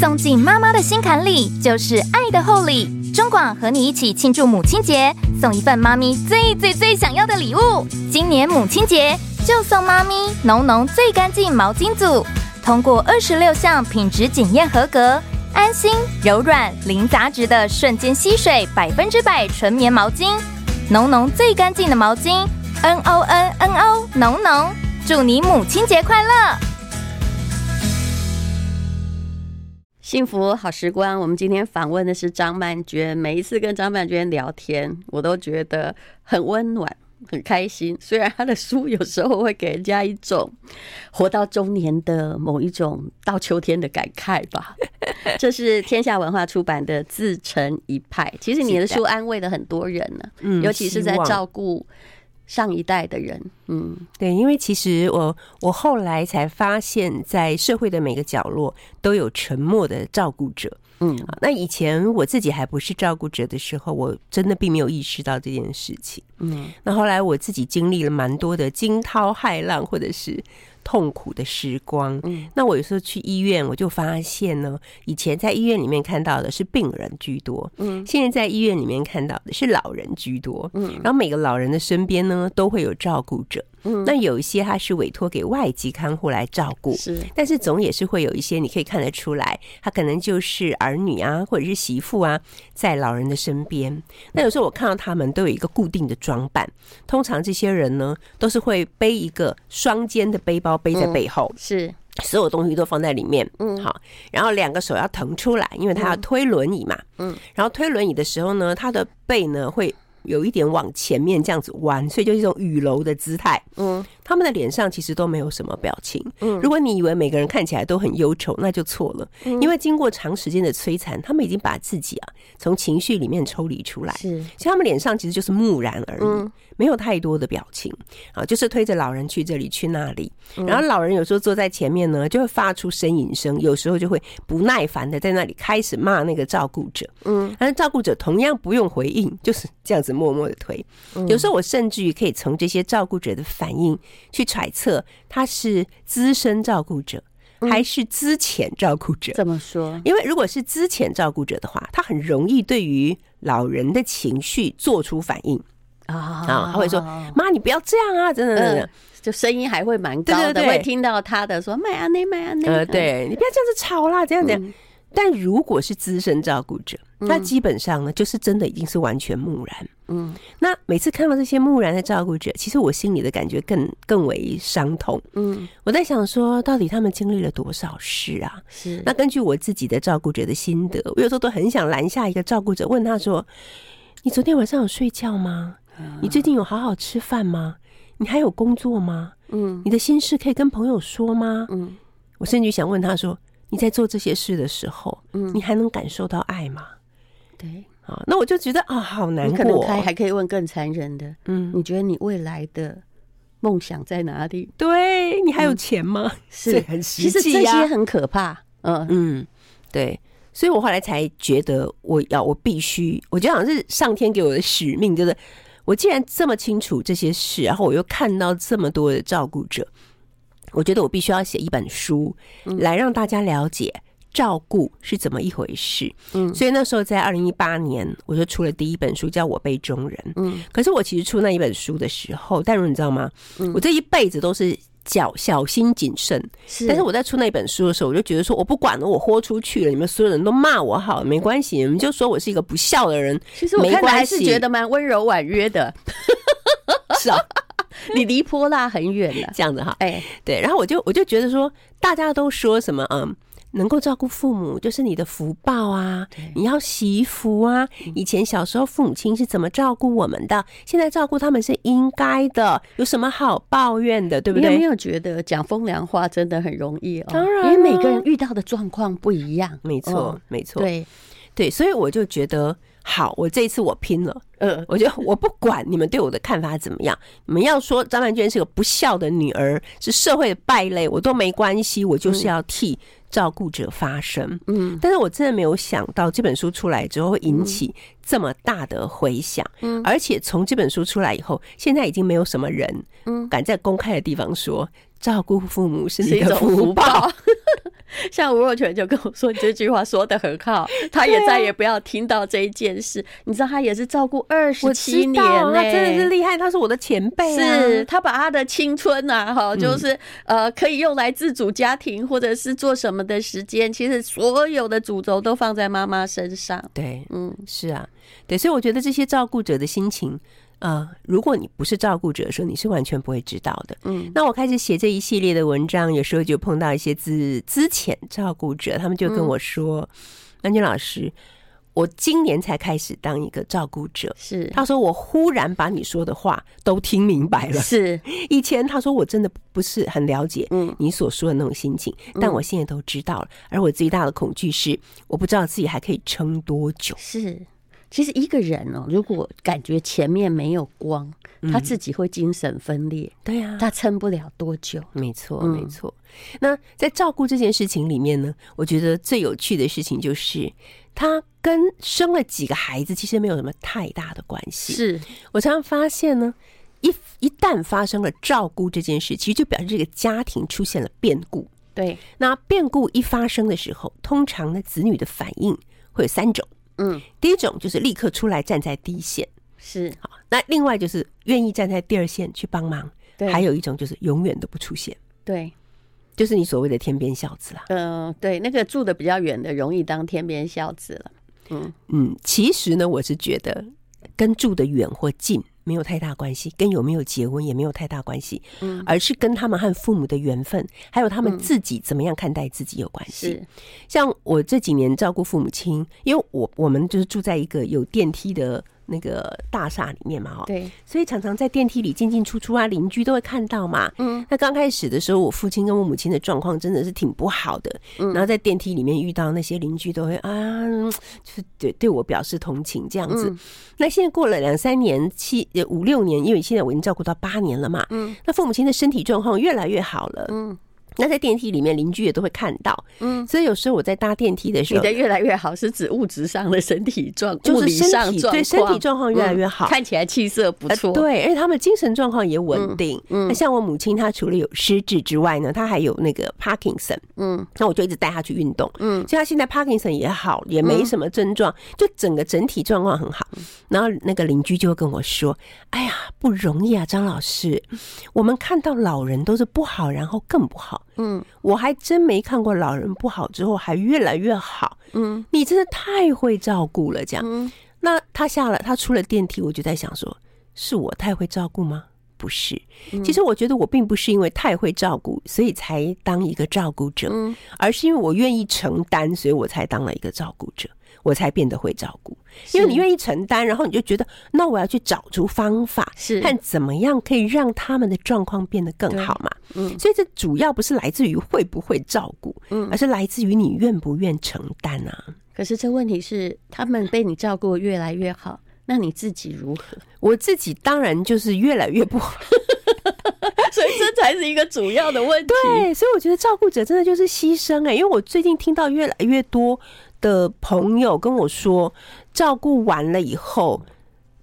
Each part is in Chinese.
送进妈妈的心坎里，就是爱的厚礼。中广和你一起庆祝母亲节，送一份妈咪最最最想要的礼物。今年母亲节就送妈咪浓浓最干净毛巾组，通过二十六项品质检验合格，安心柔软零杂质的瞬间吸水百分之百纯棉毛巾，浓浓最干净的毛巾，N O N N O 浓浓，祝你母亲节快乐！幸福好时光，我们今天访问的是张曼娟。每一次跟张曼娟聊天，我都觉得很温暖、很开心。虽然她的书有时候会给人家一种活到中年的某一种到秋天的感慨吧。这是天下文化出版的《自成一派》。其实你的书安慰了很多人呢、尤其是在照顾。上一代的人，嗯，对，因为其实我我后来才发现，在社会的每个角落都有沉默的照顾者，嗯，那以前我自己还不是照顾者的时候，我真的并没有意识到这件事情，嗯，那后来我自己经历了蛮多的惊涛骇浪，或者是。痛苦的时光，嗯，那我有时候去医院，我就发现呢，以前在医院里面看到的是病人居多，嗯，现在在医院里面看到的是老人居多，嗯，然后每个老人的身边呢，都会有照顾者。嗯，那有一些他是委托给外籍看护来照顾，是，但是总也是会有一些你可以看得出来，他可能就是儿女啊，或者是媳妇啊，在老人的身边。那有时候我看到他们都有一个固定的装扮，通常这些人呢，都是会背一个双肩的背包背在背后，嗯、是。所有东西都放在里面，嗯，好，然后两个手要腾出来，因为他要推轮椅嘛，嗯，然后推轮椅的时候呢，他的背呢会。有一点往前面这样子弯，所以就是一种雨楼的姿态。嗯，他们的脸上其实都没有什么表情。嗯，如果你以为每个人看起来都很忧愁，那就错了。嗯，因为经过长时间的摧残，他们已经把自己啊从情绪里面抽离出来。是，所以他们脸上其实就是木然而已。嗯。没有太多的表情啊，就是推着老人去这里去那里，然后老人有时候坐在前面呢，就会发出呻吟声，有时候就会不耐烦的在那里开始骂那个照顾者，嗯，但是照顾者同样不用回应，就是这样子默默的推。有时候我甚至于可以从这些照顾者的反应去揣测，他是资深照顾者还是资浅照顾者？怎么说？因为如果是资浅照顾者的话，他很容易对于老人的情绪做出反应。啊，他会说：“妈，你不要这样啊！”真的，真的，就声音还会蛮高的，会听到他的说：“麦啊，那麦啊，那。”呃，对，你不要这样子吵啦，这样子。但如果是资深照顾者，那基本上呢，就是真的已经是完全木然。嗯，那每次看到这些木然的照顾者，其实我心里的感觉更更为伤痛。嗯，我在想说，到底他们经历了多少事啊？是。那根据我自己的照顾者的心得，我有时候都很想拦下一个照顾者，问他说：“你昨天晚上有睡觉吗？”你最近有好好吃饭吗？你还有工作吗？嗯，你的心事可以跟朋友说吗？嗯，我甚至想问他说：“你在做这些事的时候，嗯，你还能感受到爱吗？”对，啊，那我就觉得啊，好难过。你可能还还可以问更残忍的，嗯，你觉得你未来的梦想在哪里？对，你还有钱吗？是很实际啊，其实这些很可怕。嗯嗯，对。所以我后来才觉得，我要我必须，我觉得好像是上天给我的使命，就是。我既然这么清楚这些事，然后我又看到这么多的照顾者，我觉得我必须要写一本书，来让大家了解照顾是怎么一回事。嗯，所以那时候在二零一八年，我就出了第一本书，叫《我辈中人》。嗯，可是我其实出那一本书的时候，但如你知道吗？我这一辈子都是。小小心谨慎，是。但是我在出那本书的时候，我就觉得说，我不管了，我豁出去了，你们所有人都骂我好，没关系，你们就说我是一个不孝的人。其实我看来还是觉得蛮温柔婉约的，是啊，你离泼辣很远了，这样子哈。哎，对，然后我就我就觉得说，大家都说什么嗯。能够照顾父母就是你的福报啊！你要惜福啊！以前小时候父母亲是怎么照顾我们的？现在照顾他们是应该的，有什么好抱怨的？对不对？你有没有觉得讲风凉话真的很容易哦？当然，因为每个人遇到的状况不一样。没错，没错。对对，所以我就觉得好，我这一次我拼了。嗯，我觉得我不管你们对我的看法怎么样，你们要说张曼娟是个不孝的女儿，是社会的败类，我都没关系，我就是要替。照顾者发声，嗯，但是我真的没有想到这本书出来之后会引起这么大的回响，嗯，而且从这本书出来以后，现在已经没有什么人，嗯，敢在公开的地方说照顾父母是你的福报，像吴若权就跟我说：“你这句话说得很好，他也再也不要听到这一件事。啊”你知道他也是照顾二十七年，他真的是厉害，他是我的前辈、啊，是他把他的青春啊，哈，就是、嗯、呃，可以用来自主家庭或者是做什么的时间，其实所有的主轴都放在妈妈身上。对，嗯，是啊，对，所以我觉得这些照顾者的心情。呃，如果你不是照顾者的时候，你是完全不会知道的。嗯，那我开始写这一系列的文章，有时候就碰到一些资资浅照顾者，他们就跟我说：“安、嗯、君老师，我今年才开始当一个照顾者。”是，他说我忽然把你说的话都听明白了。是，以前他说我真的不是很了解你所说的那种心情，嗯、但我现在都知道了。而我最大的恐惧是，我不知道自己还可以撑多久。是。其实一个人哦，如果感觉前面没有光，他自己会精神分裂。嗯、对呀、啊，他撑不了多久。没错，没错。那在照顾这件事情里面呢，我觉得最有趣的事情就是，他跟生了几个孩子其实没有什么太大的关系。是我常常发现呢，一一旦发生了照顾这件事，其实就表示这个家庭出现了变故。对，那变故一发生的时候，通常呢，子女的反应会有三种。嗯，第一种就是立刻出来站在第一线，是好。那另外就是愿意站在第二线去帮忙，对。还有一种就是永远都不出现，对，就是你所谓的天边孝子啊。嗯、呃，对，那个住的比较远的容易当天边孝子了。嗯嗯，其实呢，我是觉得跟住的远或近。没有太大关系，跟有没有结婚也没有太大关系，嗯，而是跟他们和父母的缘分，还有他们自己怎么样看待自己有关系。是，像我这几年照顾父母亲，因为我我们就是住在一个有电梯的。那个大厦里面嘛，哦，对，所以常常在电梯里进进出出啊，邻居都会看到嘛。嗯，那刚开始的时候，我父亲跟我母亲的状况真的是挺不好的。嗯，然后在电梯里面遇到那些邻居，都会啊，就是对对我表示同情这样子。嗯，那现在过了两三年、七五六年，因为现在我已经照顾到八年了嘛。嗯，那父母亲的身体状况越来越好了。嗯。那在电梯里面，邻居也都会看到，嗯，所以有时候我在搭电梯的时候，你的越来越好是指物质上的身体状，就是身体对身体状况越来越好，看起来气色不错，对，而且他们精神状况也稳定。嗯，那像我母亲，她除了有失智之外呢，她还有那个 Parkinson，嗯，那我就一直带她去运动，嗯，所以她现在 Parkinson 也好，也没什么症状，就整个整体状况很好。然后那个邻居就会跟我说：“哎呀，不容易啊，张老师，我们看到老人都是不好，然后更不好。”嗯，我还真没看过老人不好之后还越来越好。嗯，你真的太会照顾了，这样。嗯，那他下了，他出了电梯，我就在想说，是我太会照顾吗？不是，其实我觉得我并不是因为太会照顾，所以才当一个照顾者，而是因为我愿意承担，所以我才当了一个照顾者。我才变得会照顾，因为你愿意承担，然后你就觉得，那我要去找出方法，是看怎么样可以让他们的状况变得更好嘛。嗯，所以这主要不是来自于会不会照顾，嗯，而是来自于你愿不愿承担啊。可是这问题是，他们被你照顾越来越好，那你自己如何？我自己当然就是越来越不好，所以这才是一个主要的问题。对，所以我觉得照顾者真的就是牺牲哎、欸，因为我最近听到越来越多。的朋友跟我说，照顾完了以后，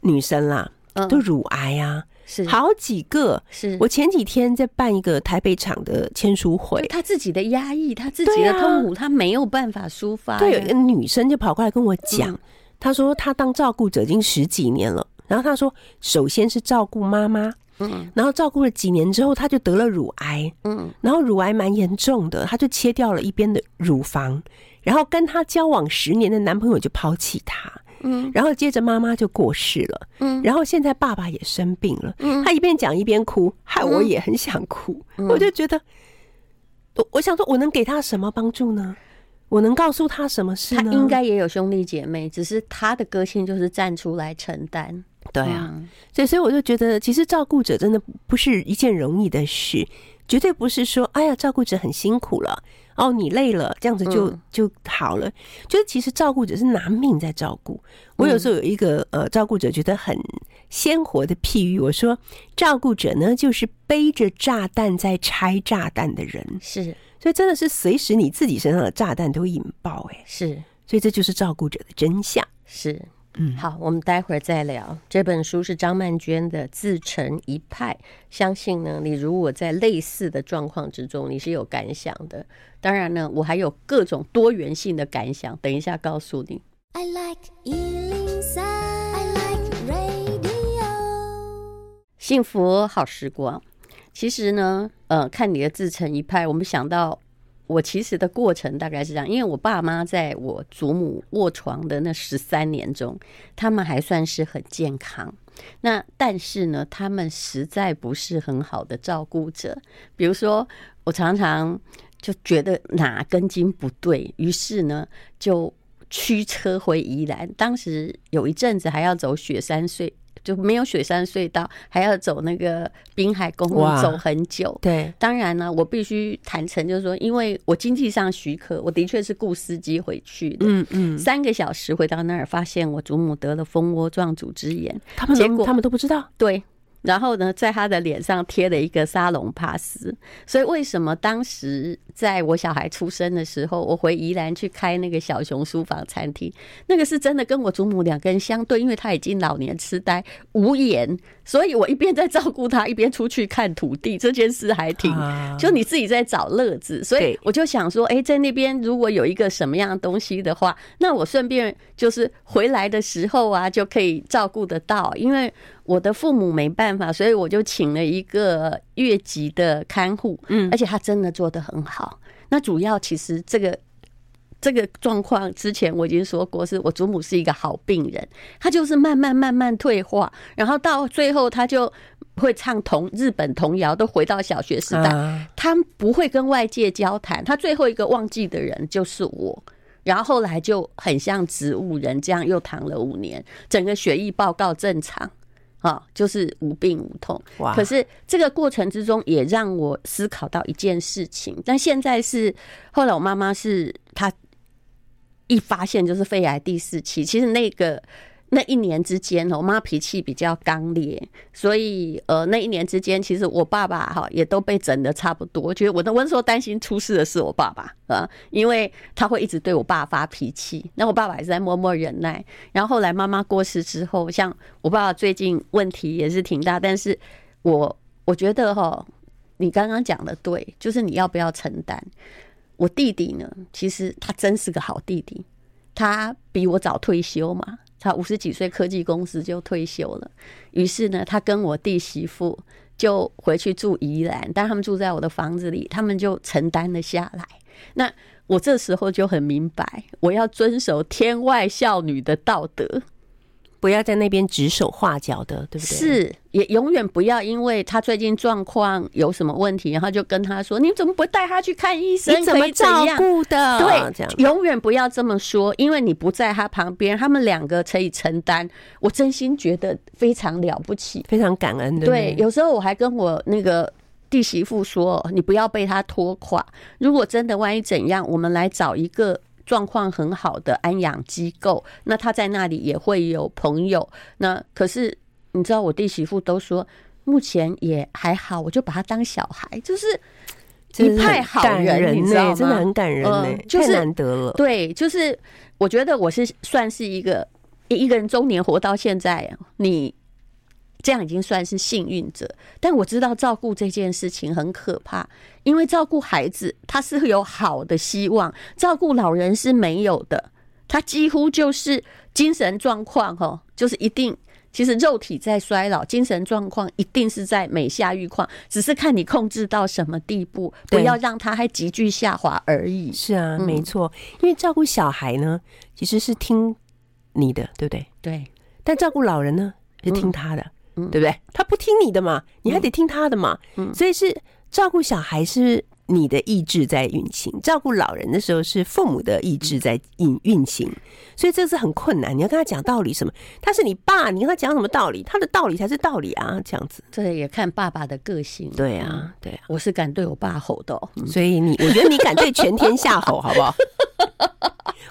女生啦，都乳癌啊，是。好几个。是。我前几天在办一个台北场的签书会，他自己的压抑，他自己的痛苦，他没有办法抒发。对，有一个女生就跑过来跟我讲，她说她当照顾者已经十几年了，然后她说，首先是照顾妈妈，嗯，然后照顾了几年之后，她就得了乳癌，嗯，然后乳癌蛮严重的，她就切掉了一边的乳房。然后跟他交往十年的男朋友就抛弃他，嗯，然后接着妈妈就过世了，嗯，然后现在爸爸也生病了，嗯，他一边讲一边哭，害我也很想哭，我就觉得，我我想说，我能给他什么帮助呢？我能告诉他什么事呢？他应该也有兄弟姐妹，只是他的个性就是站出来承担，对啊，所以所以我就觉得，其实照顾者真的不是一件容易的事，绝对不是说，哎呀，照顾者很辛苦了。哦，你累了，这样子就就好了。就是其实照顾者是拿命在照顾。我有时候有一个呃照顾者觉得很鲜活的譬喻，我说照顾者呢就是背着炸弹在拆炸弹的人，是，所以真的是随时你自己身上的炸弹都会引爆，哎，是，所以这就是照顾者的真相，是。嗯，好，我们待会儿再聊。这本书是张曼娟的《自成一派》，相信呢，你如果在类似的状况之中，你是有感想的。当然呢，我还有各种多元性的感想，等一下告诉你。I like 103, I like radio。幸福好时光，其实呢，呃，看你的自成一派，我们想到。我其实的过程大概是这样，因为我爸妈在我祖母卧床的那十三年中，他们还算是很健康。那但是呢，他们实在不是很好的照顾者。比如说，我常常就觉得哪根筋不对，于是呢就驱车回宜兰。当时有一阵子还要走雪山隧。就没有雪山隧道，还要走那个滨海公路，走很久。对，当然呢，我必须坦诚，就是说，因为我经济上许可，我的确是雇司机回去的。嗯嗯，三个小时回到那儿，发现我祖母得了蜂窝状组织炎，他们结果他们都不知道。对。然后呢，在他的脸上贴了一个沙龙帕斯。所以为什么当时在我小孩出生的时候，我回宜兰去开那个小熊书房餐厅，那个是真的跟我祖母两个人相对，因为他已经老年痴呆无言，所以我一边在照顾他，一边出去看土地，这件事还挺，就你自己在找乐子。所以我就想说，哎，在那边如果有一个什么样的东西的话，那我顺便就是回来的时候啊，就可以照顾得到，因为。我的父母没办法，所以我就请了一个越级的看护，嗯，而且他真的做得很好。那主要其实这个这个状况之前我已经说过，是我祖母是一个好病人，他就是慢慢慢慢退化，然后到最后他就会唱童日本童谣，都回到小学时代，他不会跟外界交谈，他最后一个忘记的人就是我。然后后来就很像植物人这样，又躺了五年，整个血液报告正常。啊，就是无病无痛。哇！可是这个过程之中，也让我思考到一件事情。但现在是后来，我妈妈是她一发现就是肺癌第四期。其实那个。那一年之间，我妈脾气比较刚烈，所以呃，那一年之间，其实我爸爸哈也都被整得差不多。我觉得我那时候担心出事的是我爸爸啊，因为他会一直对我爸发脾气。那我爸爸也是在默默忍耐。然后后来妈妈过世之后，像我爸爸最近问题也是挺大，但是我我觉得哈，你刚刚讲的对，就是你要不要承担？我弟弟呢，其实他真是个好弟弟，他比我早退休嘛。他五十几岁，科技公司就退休了。于是呢，他跟我弟媳妇就回去住宜兰，但他们住在我的房子里，他们就承担了下来。那我这时候就很明白，我要遵守天外孝女的道德。不要在那边指手画脚的，对不对？是，也永远不要因为他最近状况有什么问题，然后就跟他说：“你怎么不带他去看医生？你怎么照顾的？”对，这样永远不要这么说，因为你不在他旁边，他们两个可以承担。我真心觉得非常了不起，非常感恩的。对，有时候我还跟我那个弟媳妇说：“你不要被他拖垮，如果真的万一怎样，我们来找一个。”状况很好的安养机构，那他在那里也会有朋友。那可是你知道，我弟媳妇都说目前也还好，我就把他当小孩，就是一派好人，你知道吗？真的很感人呢，太难得了。对，就是我觉得我是算是一个一个人中年活到现在，你。这样已经算是幸运者，但我知道照顾这件事情很可怕，因为照顾孩子他是有好的希望，照顾老人是没有的，他几乎就是精神状况哈，就是一定，其实肉体在衰老，精神状况一定是在每下愈况，只是看你控制到什么地步，不要让他还急剧下滑而已。是啊，没错，因为照顾小孩呢，其实是听你的，对不对？对，但照顾老人呢，是听他的。对不对？他不听你的嘛，你还得听他的嘛。嗯，所以是照顾小孩是你的意志在运行，照顾老人的时候是父母的意志在运运行。所以这是很困难。你要跟他讲道理什么？他是你爸，你跟他讲什么道理？他的道理才是道理啊，这样子。这也看爸爸的个性。对啊，对啊，我是敢对我爸吼的，所以你，我觉得你敢对全天下吼，好不好？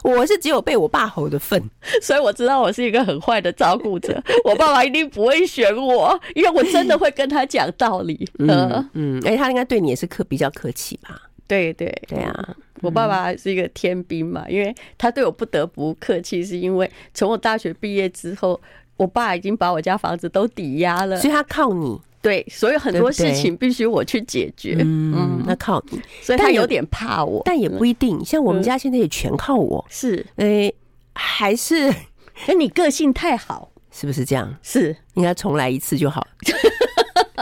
我是只有被我爸吼的份，所以我知道我是一个很坏的照顾者。我爸爸一定不会选我，因为我真的会跟他讲道理。嗯嗯，哎、欸，他应该对你也是客比较客气吧？对对对啊，我爸爸是一个天兵嘛，因为他对我不得不客气，是因为从我大学毕业之后，我爸已经把我家房子都抵押了，所以他靠你。对，所以很多事情必须我去解决。嗯，那靠你，所以他有点怕我，但也不一定。像我们家现在也全靠我。是，诶，还是，那，你个性太好，是不是这样？是，应该重来一次就好。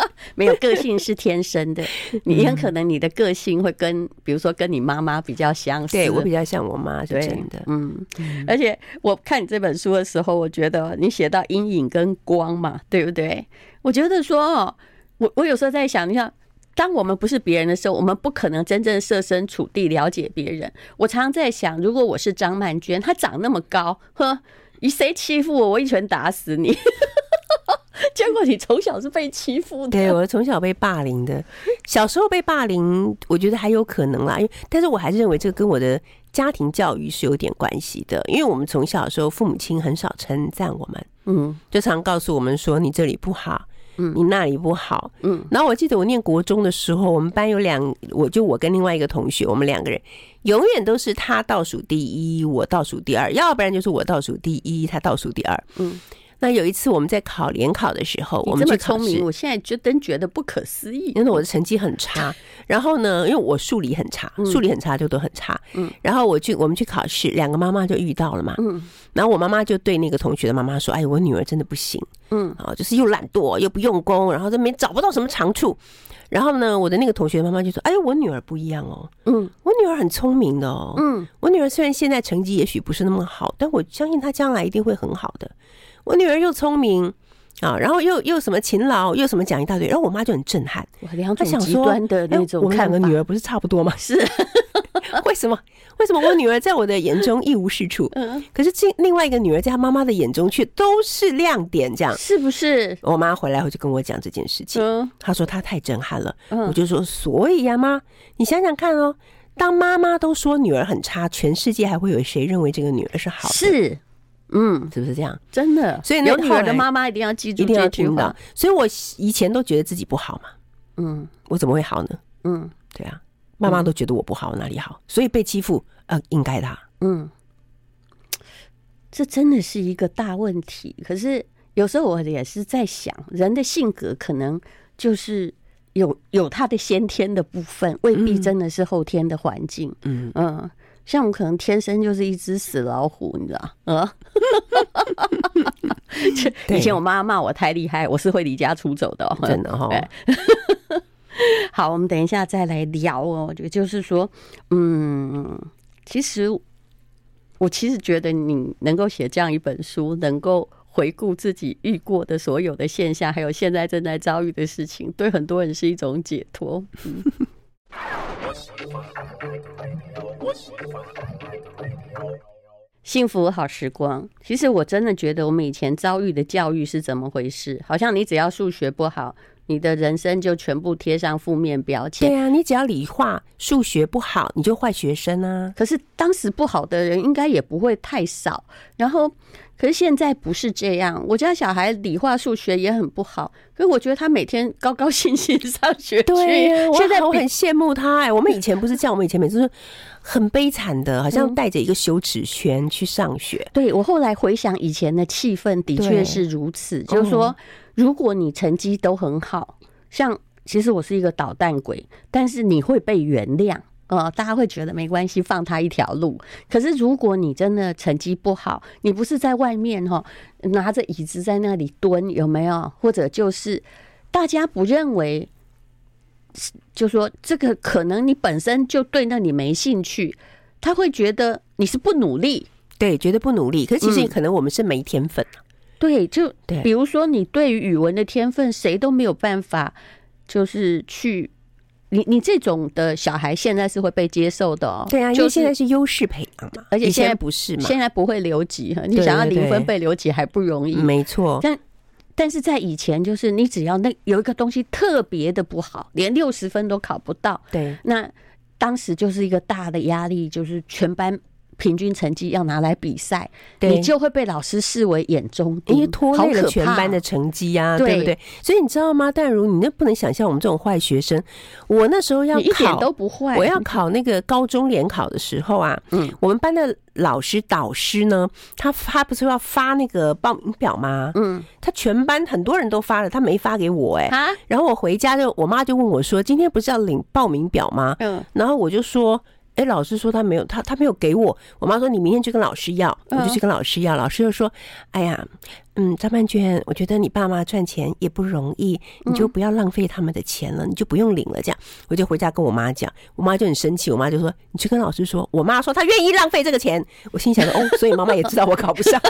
没有个性是天生的，你很可能你的个性会跟，比如说跟你妈妈比较相似。对，我比较像我妈，是真的。嗯，而且我看你这本书的时候，我觉得你写到阴影跟光嘛，对不对？我觉得说，我我有时候在想，你看，当我们不是别人的时候，我们不可能真正设身处地了解别人。我常常在想，如果我是张曼娟，她长那么高，呵，你谁欺负我，我一拳打死你。结果你从小是被欺负的，对，我从小被霸凌的。小时候被霸凌，我觉得还有可能啦，因为但是我还是认为这个跟我的家庭教育是有点关系的。因为我们从小的时候，父母亲很少称赞我们，嗯，就常告诉我们说你这里不好，嗯，你那里不好，嗯。然后我记得我念国中的时候，我们班有两，我就我跟另外一个同学，我们两个人永远都是他倒数第一，我倒数第二，要不然就是我倒数第一，他倒数第二，嗯。那有一次我们在考联考的时候，我们这么聪明，我现在觉得觉得不可思议。因为我的成绩很差，然后呢，因为我数理很差，数理很差就都很差。嗯，然后我去我们去考试，两个妈妈就遇到了嘛。嗯，然后我妈妈就对那个同学的妈妈说：“哎，我女儿真的不行。嗯，啊，就是又懒惰又不用功，然后这边找不到什么长处。然后呢，我的那个同学妈妈就说：‘哎，我女儿不一样哦。嗯，我女儿很聪明的哦。嗯，我女儿虽然现在成绩也许不是那么好，但我相信她将来一定会很好的。’我女儿又聪明啊，然后又又什么勤劳，又什么讲一大堆，然后我妈就很震撼。两种极端的那种，我们两个女儿不是差不多吗？是，为什么？为什么我女儿在我的眼中一无是处？可是这另外一个女儿在她妈妈的眼中却都是亮点，这样是不是？我妈回来后就跟我讲这件事情，她说她太震撼了。我就说，所以呀，妈，你想想看哦，当妈妈都说女儿很差，全世界还会有谁认为这个女儿是好的？是。嗯，是不是这样？真的，所以有女儿的妈妈一定要记住这句话。所以我以前都觉得自己不好嘛。嗯，我怎么会好呢？嗯，对啊，妈妈都觉得我不好，哪里好？所以被欺负，呃，应该的。嗯，这真的是一个大问题。可是有时候我也是在想，人的性格可能就是有有他的先天的部分，未必真的是后天的环境。嗯嗯。像我可能天生就是一只死老虎，你知道？嗯，以前我妈妈骂我太厉害，我是会离家出走的，真的哈。好，我们等一下再来聊哦。这个就是说，嗯，其实我其实觉得你能够写这样一本书，能够回顾自己遇过的所有的现象，还有现在正在遭遇的事情，对很多人是一种解脱。嗯。幸福好时光，其实我真的觉得我们以前遭遇的教育是怎么回事？好像你只要数学不好，你的人生就全部贴上负面标签。对啊，你只要理化、数学不好，你就坏学生啊。可是当时不好的人应该也不会太少。然后。可是现在不是这样，我家小孩理化数学也很不好，可是我觉得他每天高高兴兴上学去。对啊，现在我很羡慕他哎。我们以前不是这样，我们以前每次是很悲惨的，好像带着一个羞耻圈去上学。嗯、对，我后来回想以前的气氛，的确是如此。就是说，如果你成绩都很好，像其实我是一个捣蛋鬼，但是你会被原谅。呃，大家会觉得没关系，放他一条路。可是如果你真的成绩不好，你不是在外面哈拿着椅子在那里蹲，有没有？或者就是大家不认为，就说这个可能你本身就对那里没兴趣，他会觉得你是不努力，对，觉得不努力。可是其实可能我们是没天分，嗯、对，就比如说你对于语文的天分，谁都没有办法，就是去。你你这种的小孩现在是会被接受的哦，对啊，因为现在是优势培养嘛，而且现在不是嘛，现在不会留级哈，你想要零分被留级还不容易，没错。但但是在以前，就是你只要那有一个东西特别的不好，连六十分都考不到，对，那当时就是一个大的压力，就是全班平均成绩要拿来比赛，对你就会被老师视为眼中钉，因为拖累了全班的成绩啊，对不对？所以你知道吗？淡如，你那不能想象我们这种坏学生。我那时候要考，一点都不坏。我要考那个高中联考的时候啊，嗯，我们班的老师导师呢，他他不是要发那个报名表吗？嗯，他全班很多人都发了，他没发给我哎、欸。啊，然后我回家就我妈就问我说：“今天不是要领报名表吗？”嗯，然后我就说。哎，老师说他没有，他他没有给我。我妈说你明天去跟老师要，我就去跟老师要。老师就说：“哎呀，嗯，张曼娟，我觉得你爸妈赚钱也不容易，你就不要浪费他们的钱了，你就不用领了。”这样，我就回家跟我妈讲，我妈就很生气，我妈就说：“你去跟老师说。”我妈说她愿意浪费这个钱。我心想说：“哦，所以妈妈也知道我考不上。”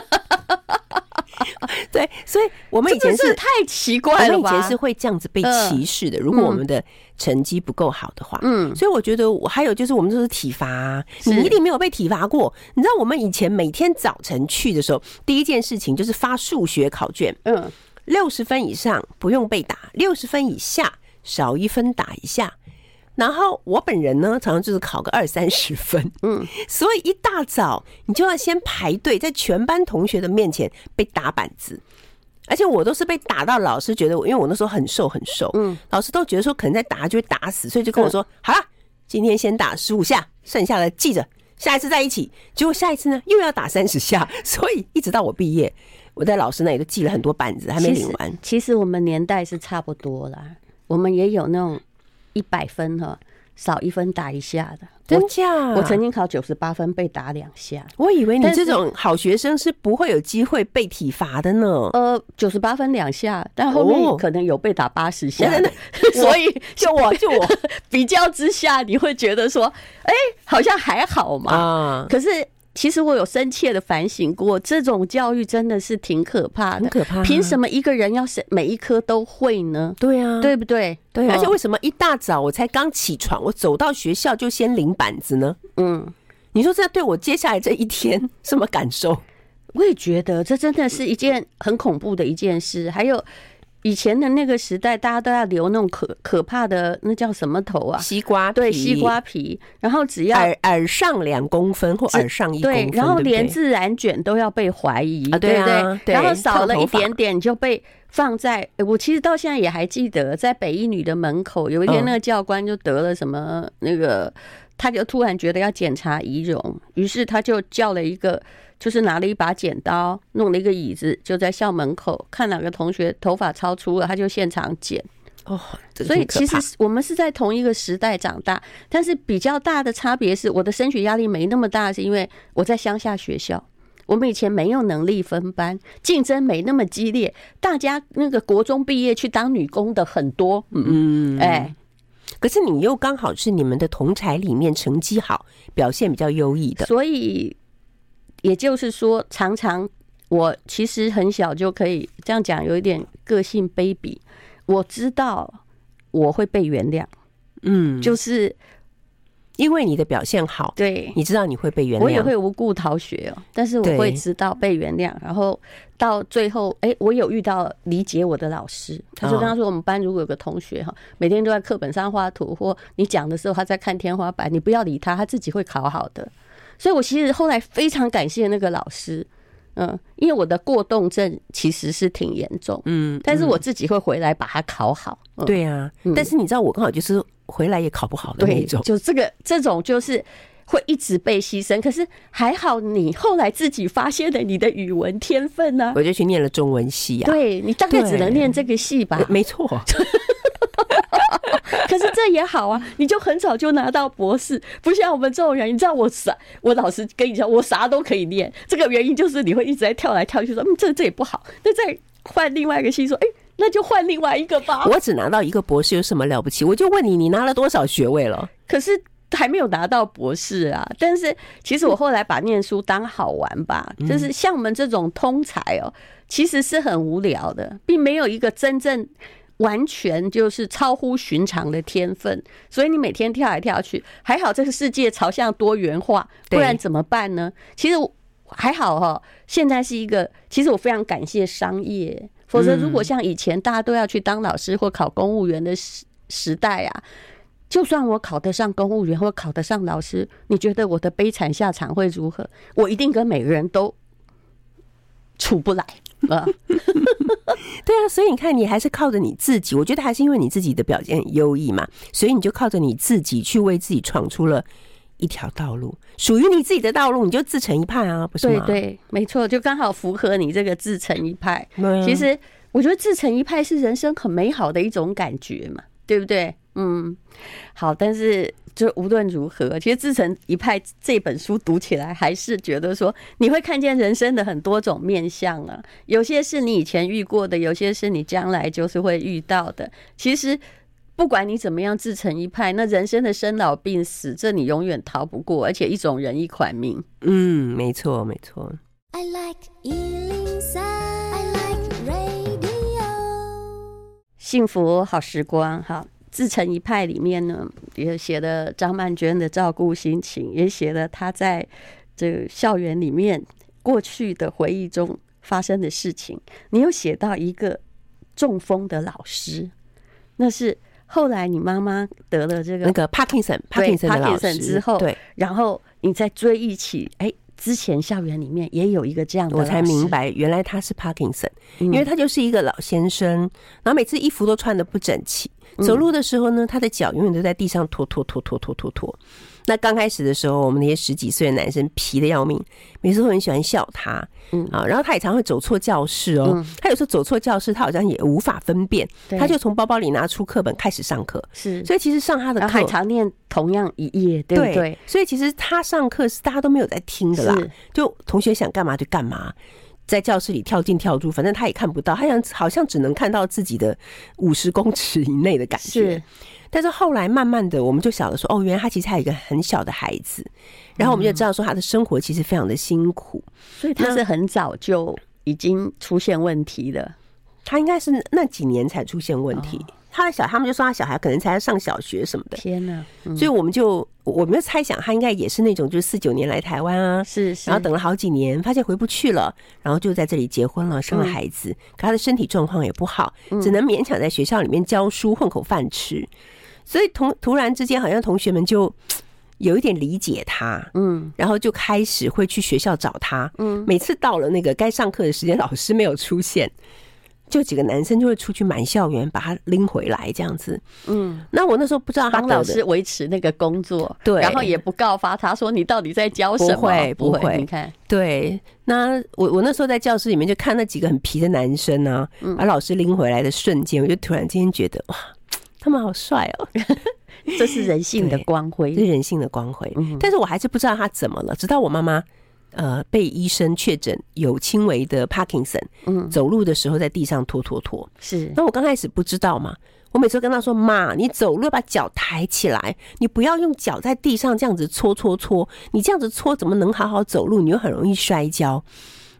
对，所以我们以前是，是太奇怪了吧？我们以前是会这样子被歧视的。如果我们的成绩不够好的话，嗯，所以我觉得我还有就是我们都是体罚啊，你一定没有被体罚过。你知道我们以前每天早晨去的时候，第一件事情就是发数学考卷，嗯，六十分以上不用被打，六十分以下少一分打一下。然后我本人呢，常常就是考个二三十分，嗯，所以一大早你就要先排队，在全班同学的面前被打板子，而且我都是被打到老师觉得我，因为我那时候很瘦很瘦，嗯，老师都觉得说可能再打就会打死，所以就跟我说，好了，今天先打十五下，剩下的记着，下一次再一起。结果下一次呢又要打三十下，所以一直到我毕业，我在老师那里都记了很多板子，还没领完。其实我们年代是差不多啦，我们也有那种。一百分哈，少一分打一下的，真假？我曾经考九十八分被打两下，我以为你这种好学生是不会有机会被体罚的呢。呃，九十八分两下，但后面可能有被打八十下，所以就我 就我比较之下，你会觉得说，哎，好像还好嘛。可是。其实我有深切的反省过，这种教育真的是挺可怕的，很可怕。凭什么一个人要是每一科都会呢？对啊，对不对？对，而且为什么一大早我才刚起床，我走到学校就先领板子呢？嗯，你说这对我接下来这一天 什么感受？我也觉得这真的是一件很恐怖的一件事。还有。以前的那个时代，大家都要留那种可可怕的那叫什么头啊？西瓜皮，对，西瓜皮。然后只要耳耳上两公分或耳上一公分，对，然后连自然卷都要被怀疑，对不对？然后少了一点点就被放在。我其实到现在也还记得，在北一女的门口，有一天那个教官就得了什么那个，他就突然觉得要检查仪容，于是他就叫了一个。就是拿了一把剪刀，弄了一个椅子，就在校门口看哪个同学头发超粗了，他就现场剪。哦，所以其实我们是在同一个时代长大，但是比较大的差别是，我的升学压力没那么大，是因为我在乡下学校，我们以前没有能力分班，竞争没那么激烈，大家那个国中毕业去当女工的很多。嗯，哎，可是你又刚好是你们的同才里面成绩好、表现比较优异的，所以。也就是说，常常我其实很小就可以这样讲，有一点个性卑鄙。我知道我会被原谅，嗯，就是因为你的表现好，对，你知道你会被原谅，我也会无故逃学哦。但是我会知道被原谅，然后到最后，哎，我有遇到理解我的老师，他说：“跟他说，我们班如果有个同学哈，每天都在课本上画图，或你讲的时候他在看天花板，你不要理他，他自己会考好的。”所以，我其实后来非常感谢那个老师，嗯，因为我的过动症其实是挺严重，嗯，但是我自己会回来把它考好。对啊，但是你知道，我刚好就是回来也考不好的那种，就这个这种就是会一直被牺牲。可是还好，你后来自己发现了你的语文天分呢，我就去念了中文系啊。对，你大概只能念这个系吧？没错。可是这也好啊，你就很早就拿到博士，不像我们这种人。你知道我啥？我老实跟你讲，我啥都可以念。这个原因就是你会一直在跳来跳去，说嗯，这这也不好，那再换另外一个系，说哎，那就换另外一个吧。我只拿到一个博士有什么了不起？我就问你，你拿了多少学位了？可是还没有拿到博士啊。但是其实我后来把念书当好玩吧，就是像我们这种通才哦，其实是很无聊的，并没有一个真正。完全就是超乎寻常的天分，所以你每天跳来跳去，还好这个世界朝向多元化，不然怎么办呢？其实还好哈，现在是一个，其实我非常感谢商业，否则如果像以前大家都要去当老师或考公务员的时时代啊，就算我考得上公务员或考得上老师，你觉得我的悲惨下场会如何？我一定跟每个人都处不来啊！对啊，所以你看，你还是靠着你自己。我觉得还是因为你自己的表现很优异嘛，所以你就靠着你自己去为自己闯出了一条道路，属于你自己的道路，你就自成一派啊，不是吗？对对，没错，就刚好符合你这个自成一派。其实我觉得自成一派是人生很美好的一种感觉嘛，对不对？嗯，好，但是就无论如何，其实《自成一派》这本书读起来，还是觉得说你会看见人生的很多种面相啊。有些是你以前遇过的，有些是你将来就是会遇到的。其实不管你怎么样自成一派，那人生的生老病死，这你永远逃不过，而且一种人一款命。嗯，没错，没错。I like 103，I like radio，幸福好时光，好。自成一派里面呢，也写了张曼娟的照顾心情，也写了她在这个校园里面过去的回忆中发生的事情。你有写到一个中风的老师，那是后来你妈妈得了这个那个帕金森，帕金森的老师之后，对，然后你再追忆起，哎。之前校园里面也有一个这样的，我才明白原来他是 Parkinson，因为他就是一个老先生，然后每次衣服都穿的不整齐，走路的时候呢，他的脚永远都在地上拖拖拖拖拖拖拖。那刚开始的时候，我们那些十几岁的男生皮的要命，每次都很喜欢笑他，嗯。啊，然后他也常会走错教室哦。他有时候走错教室，他好像也无法分辨，他就从包包里拿出课本开始上课。是，所以其实上他的课还常念同样一页，对不对？所以其实他上课是大家都没有在听的啦，就同学想干嘛就干嘛，在教室里跳进跳出，反正他也看不到，他想好像只能看到自己的五十公尺以内的感觉。但是后来慢慢的，我们就晓得说，哦，原来他其实还有一个很小的孩子，然后我们就知道说他的生活其实非常的辛苦，所以他是很早就已经出现问题的。他应该是那几年才出现问题。他的小，他们就说他小孩可能才上小学什么的。天哪！所以我们就我们就猜想他应该也是那种，就是四九年来台湾啊，是，是，然后等了好几年，发现回不去了，然后就在这里结婚了，生了孩子。可他的身体状况也不好，只能勉强在学校里面教书混口饭吃。所以同突然之间，好像同学们就 有一点理解他，嗯，然后就开始会去学校找他，嗯，每次到了那个该上课的时间，老师没有出现，就几个男生就会出去满校园把他拎回来，这样子，嗯。那我那时候不知道他帮老师维持那个工作，对，然后也不告发他说你到底在教什么，不会，不会，你看，对。那我我那时候在教室里面就看那几个很皮的男生呢，把老师拎回来的瞬间，我就突然间觉得哇。他们好帅哦，这是人性的光辉，是人性的光辉。但是我还是不知道他怎么了，直到我妈妈呃被医生确诊有轻微的帕金森，嗯，走路的时候在地上拖拖拖。是，那我刚开始不知道嘛，我每次跟他说：“妈，你走路把脚抬起来，你不要用脚在地上这样子搓搓搓，你这样子搓怎么能好好走路？你又很容易摔跤。”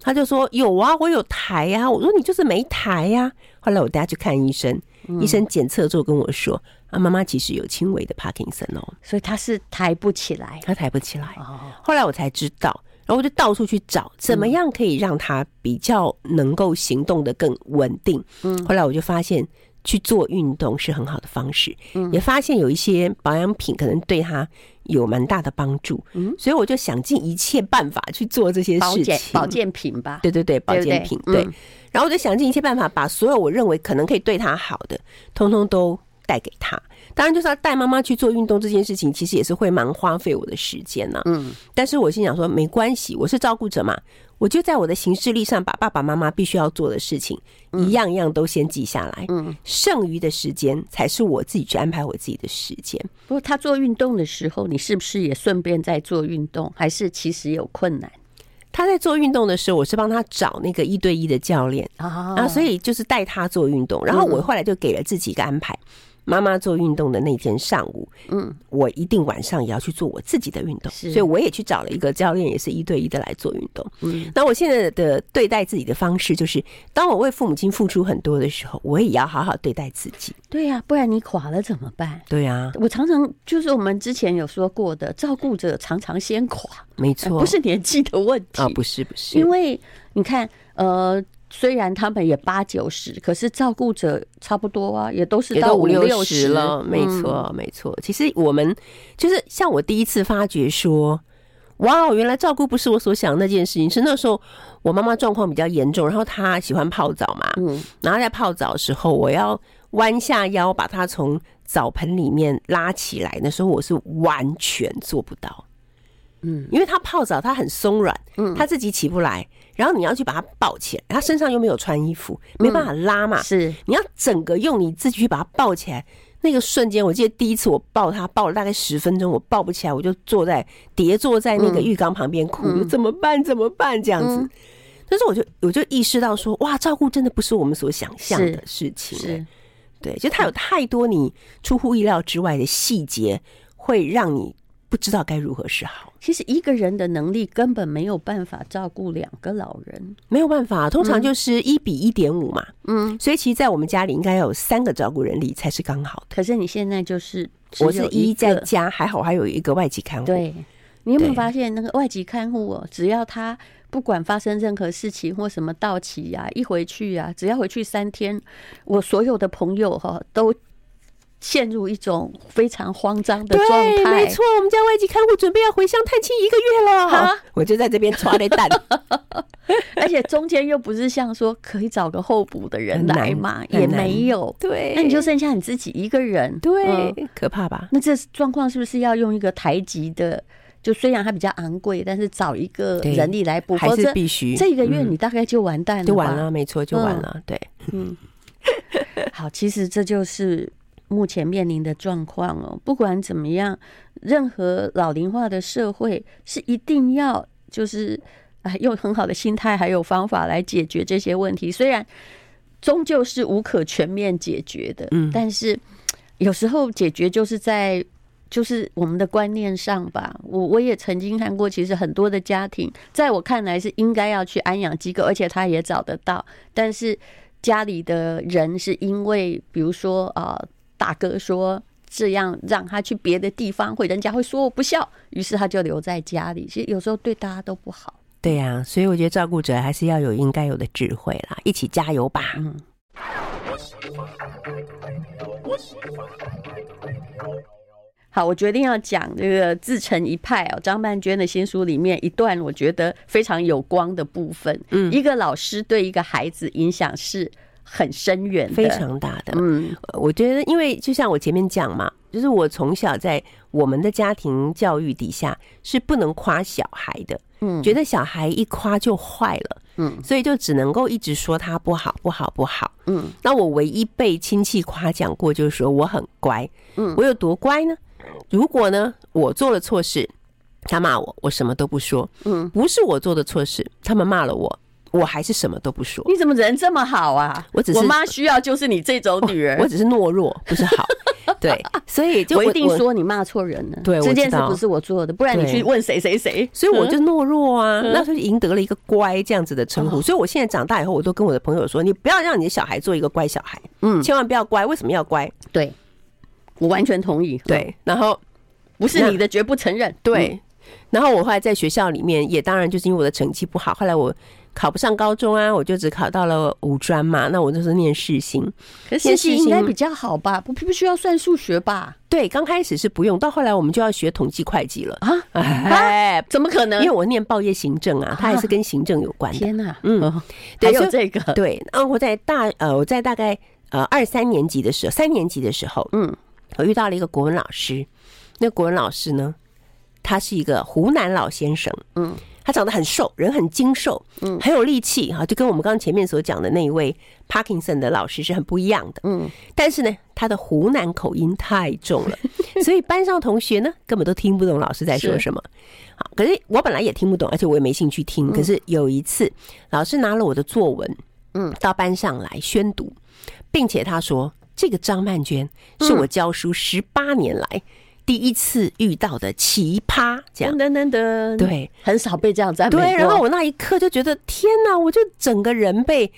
他就说：“有啊，我有抬呀。”我说：“你就是没抬呀。”后来我带他去看医生。医生检测之后跟我说：“啊，妈妈其实有轻微的帕金森哦，所以他是抬不起来，他抬不起来。后来我才知道，然后我就到处去找，怎么样可以让他比较能够行动的更稳定。嗯，后来我就发现去做运动是很好的方式，嗯，也发现有一些保养品可能对他有蛮大的帮助。嗯，所以我就想尽一切办法去做这些事情，保健品吧？对对对，保健品对。”然后我就想尽一切办法，把所有我认为可能可以对他好的，通通都带给他。当然，就是要带妈妈去做运动这件事情，其实也是会蛮花费我的时间呢。嗯，但是我心想说，没关系，我是照顾者嘛，我就在我的行事历上把爸爸妈妈必须要做的事情一样一样都先记下来。嗯，剩余的时间才是我自己去安排我自己的时间。不过他做运动的时候，你是不是也顺便在做运动？还是其实有困难？他在做运动的时候，我是帮他找那个一对一的教练啊，所以就是带他做运动，然后我后来就给了自己一个安排。妈妈做运动的那天上午，嗯，我一定晚上也要去做我自己的运动，所以我也去找了一个教练，也是一对一的来做运动。嗯，那我现在的对待自己的方式，就是当我为父母亲付出很多的时候，我也要好好对待自己。对呀，不然你垮了怎么办？对呀，我常常就是我们之前有说过的，照顾者常常先垮，没错，不是年纪的问题啊，不是不是，因为你看，呃。虽然他们也八九十，可是照顾者差不多啊，也都是到五六十了。没错，没错。其实我们就是像我第一次发觉说，哇，原来照顾不是我所想的那件事情。是那时候我妈妈状况比较严重，然后她喜欢泡澡嘛，嗯，然后在泡澡的时候，我要弯下腰把她从澡盆里面拉起来，那时候我是完全做不到。嗯，因为他泡澡，他很松软，嗯，他自己起不来，然后你要去把他抱起来，他身上又没有穿衣服，没办法拉嘛，是，你要整个用你自己去把他抱起来，那个瞬间，我记得第一次我抱他，抱了大概十分钟，我抱不起来，我就坐在叠坐在那个浴缸旁边哭，怎么办？怎么办？这样子，但是我就我就意识到说，哇，照顾真的不是我们所想象的事情，是，对，就他有太多你出乎意料之外的细节，会让你。不知道该如何是好。其实一个人的能力根本没有办法照顾两个老人，没有办法。通常就是一比一点五嘛。嗯，所以其实，在我们家里应该要有三个照顾人力才是刚好的。可是你现在就是我是一在家，还好还有一个外籍看护。对，你有没有发现那个外籍看护哦？只要他不管发生任何事情或什么到期呀，一回去呀，只要回去三天，我所有的朋友哈都。陷入一种非常慌张的状态。没错，我们家外籍看护准备要回乡探亲一个月了。哈，我就在这边抓了蛋，而且中间又不是像说可以找个候补的人来嘛，也没有。对，那你就剩下你自己一个人。对，嗯、可怕吧？那这状况是不是要用一个台籍的？就虽然它比较昂贵，但是找一个人力来补，还是必须。这一个月你大概就完蛋了，就完了，没错，就完了。嗯、对，嗯，好，其实这就是。目前面临的状况哦，不管怎么样，任何老龄化的社会是一定要就是啊，用很好的心态还有方法来解决这些问题。虽然终究是无可全面解决的，嗯，但是有时候解决就是在就是我们的观念上吧。我我也曾经看过，其实很多的家庭，在我看来是应该要去安养机构，而且他也找得到，但是家里的人是因为比如说啊。呃大哥说：“这样让他去别的地方，会人家会说我不孝，于是他就留在家里。其实有时候对大家都不好。对呀、啊，所以我觉得照顾者还是要有应该有的智慧啦，一起加油吧。”嗯。好，我决定要讲这个自成一派哦。张曼娟的新书里面一段，我觉得非常有光的部分。嗯，一个老师对一个孩子影响是。很深远，非常大的。嗯，我觉得，因为就像我前面讲嘛，就是我从小在我们的家庭教育底下是不能夸小孩的。嗯，觉得小孩一夸就坏了。嗯，所以就只能够一直说他不好，不好，不好。嗯，那我唯一被亲戚夸奖过，就是说我很乖。嗯，我有多乖呢？如果呢，我做了错事，他骂我，我什么都不说。嗯，不是我做的错事，他们骂了我。我还是什么都不说。你怎么人这么好啊？我只是我妈需要就是你这种女人。我只是懦弱，不是好。对，所以就我一定说你骂错人了。对，这件事不是我做的，不然你去问谁谁谁。所以我就懦弱啊，那时候就赢得了一个乖这样子的称呼。所以我现在长大以后，我都跟我的朋友说，你不要让你的小孩做一个乖小孩，嗯，千万不要乖。为什么要乖？对，我完全同意。对，然后不是你的，绝不承认。对，然后我后来在学校里面也当然就是因为我的成绩不好，后来我。考不上高中啊，我就只考到了五专嘛。那我就是念世新，可是世新应该比较好吧？不不需要算数学吧？对，刚开始是不用，到后来我们就要学统计会计了啊！哎，怎么可能？因为我念报业行政啊，它还是跟行政有关的。天哪，嗯，还有这个对。然后我在大呃，我在大概呃二三年级的时候，三年级的时候，嗯，我遇到了一个国文老师。那国文老师呢，他是一个湖南老先生，嗯。他长得很瘦，人很精瘦，嗯，很有力气哈，就跟我们刚刚前面所讲的那一位帕金森的老师是很不一样的，嗯。但是呢，他的湖南口音太重了，所以班上同学呢根本都听不懂老师在说什么。好，可是我本来也听不懂，而且我也没兴趣听。可是有一次，老师拿了我的作文，嗯，到班上来宣读，并且他说：“这个张曼娟是我教书十八年来。”第一次遇到的奇葩，这样噔噔噔，对，很少被这样赞美。对，然后我那一刻就觉得天哪，我就整个人被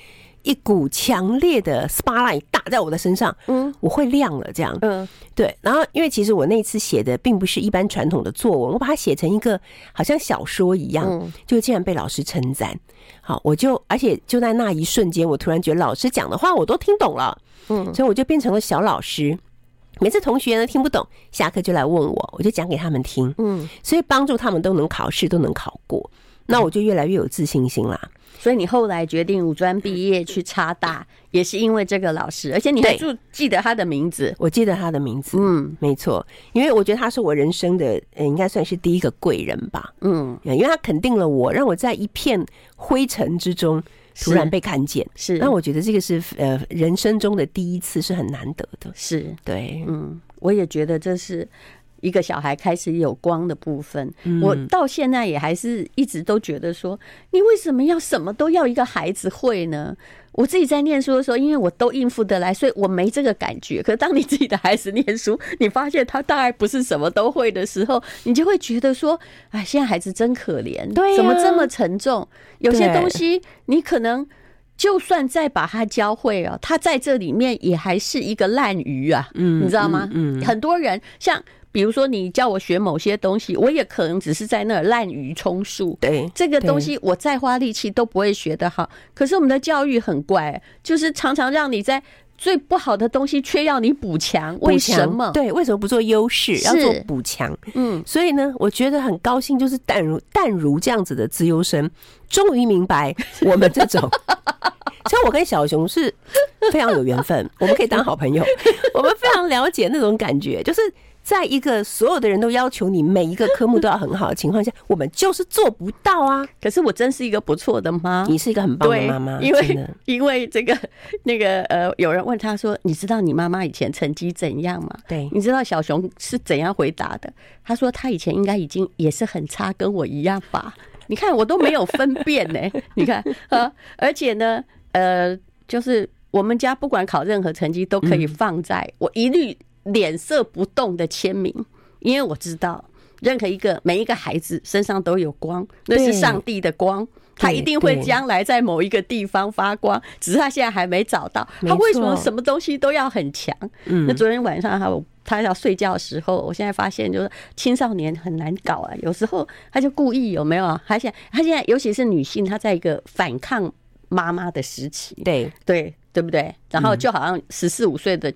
一股强烈的 spotlight 打在我的身上，嗯，我会亮了这样，嗯，对。然后因为其实我那次写的并不是一般传统的作文，我把它写成一个好像小说一样，就竟然被老师称赞。好，我就而且就在那一瞬间，我突然觉得老师讲的话我都听懂了，嗯，所以我就变成了小老师。每次同学呢听不懂，下课就来问我，我就讲给他们听，嗯，所以帮助他们都能考试，都能考过。那我就越来越有自信心啦。所以你后来决定五专毕业去插大，也是因为这个老师，而且你还记记得他的名字？我记得他的名字，嗯，没错，因为我觉得他是我人生的，呃，应该算是第一个贵人吧，嗯，因为他肯定了我，让我在一片灰尘之中突然被看见，是，那我觉得这个是呃人生中的第一次，是很难得的，是。对，嗯，我也觉得这是。一个小孩开始有光的部分，我到现在也还是一直都觉得说，你为什么要什么都要一个孩子会呢？我自己在念书的时候，因为我都应付得来，所以我没这个感觉。可是当你自己的孩子念书，你发现他大概不是什么都会的时候，你就会觉得说，哎，现在孩子真可怜，对，怎么这么沉重？有些东西你可能就算再把他教会啊，他在这里面也还是一个烂鱼啊，嗯，你知道吗？嗯，很多人像。比如说，你叫我学某些东西，我也可能只是在那儿滥竽充数。对，这个东西我再花力气都不会学得好。可是我们的教育很怪，就是常常让你在最不好的东西，却要你补强。为什么？对，为什么不做优势，要做补强？嗯，所以呢，我觉得很高兴，就是淡如 淡如这样子的资优生，终于明白 我们这种。像我跟小熊是非常有缘分，我们可以当好朋友。我们非常了解那种感觉，就是。在一个所有的人都要求你每一个科目都要很好的情况下，我们就是做不到啊。可是我真是一个不错的妈，你是一个很棒的妈妈。因为因为这个那个呃，有人问他说：“你知道你妈妈以前成绩怎样吗？”对，你知道小熊是怎样回答的？他说他以前应该已经也是很差，跟我一样吧。你看我都没有分辨呢。你看啊，而且呢，呃，就是我们家不管考任何成绩都可以放在我一律。脸色不动的签名，因为我知道，任何一个每一个孩子身上都有光，那是上帝的光，他一定会将来在某一个地方发光，只是他现在还没找到。他为什么什么东西都要很强？那昨天晚上他他要睡觉的时候，我现在发现就是青少年很难搞啊，有时候他就故意有没有？他现在他现在尤其是女性，她在一个反抗妈妈的时期，对对对不对？然后就好像十四五岁的。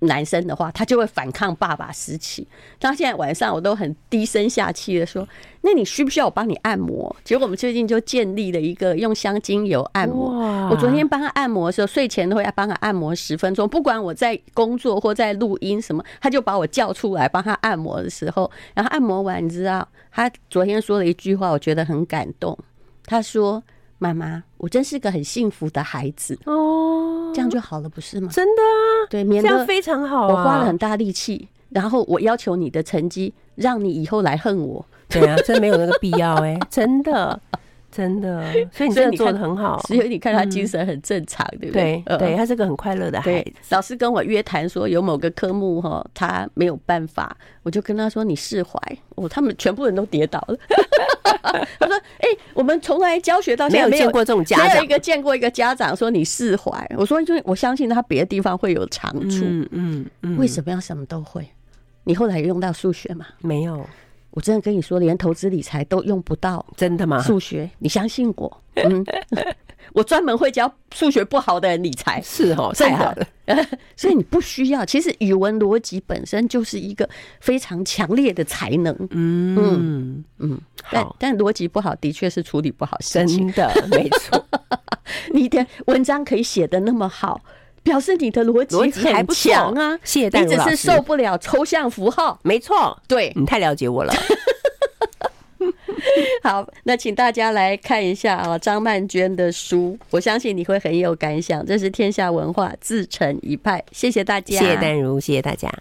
男生的话，他就会反抗爸爸时期。到现在晚上，我都很低声下气的说：“那你需不需要我帮你按摩？”结果我们最近就建立了一个用香精油按摩。我昨天帮他按摩的时候，睡前都会帮他按摩十分钟。不管我在工作或在录音什么，他就把我叫出来帮他按摩的时候，然后按摩完，你知道，他昨天说了一句话，我觉得很感动。他说。妈妈，我真是个很幸福的孩子哦，这样就好了，不是吗？真的啊，对，免得这样非常好。我花了很大力气，然后我要求你的成绩，让你以后来恨我。对啊，真没有那个必要哎，真的。真的，所以你真的做的很好。所以你看他精神很正常，对不对？对，对他是个很快乐的孩子。老师跟我约谈说有某个科目哈，他没有办法，我就跟他说你释怀。哦，他们全部人都跌倒了。他说：“哎，我们从来教学到现在没有见过这种家长，没有一个见过一个家长说你释怀。”我说：“因为我相信他别的地方会有长处。嗯嗯，为什么要什么都会？你后来有用到数学吗？没有。”我真的跟你说，连投资理财都用不到，真的吗？数学，你相信我？嗯，我专门会教数学不好的人理财，是哦，太好了。所以你不需要，其实语文逻辑本身就是一个非常强烈的才能。嗯嗯嗯，但但逻辑不好，的确是处理不好事情。真的，没错。你的文章可以写的那么好。表示你的逻辑还不强啊！谢谢，你只是受不了抽象符号。没错，对，你太了解我了。好，那请大家来看一下啊，张曼娟的书，我相信你会很有感想。这是天下文化自成一派，谢谢大家，谢谢丹如，谢谢大家。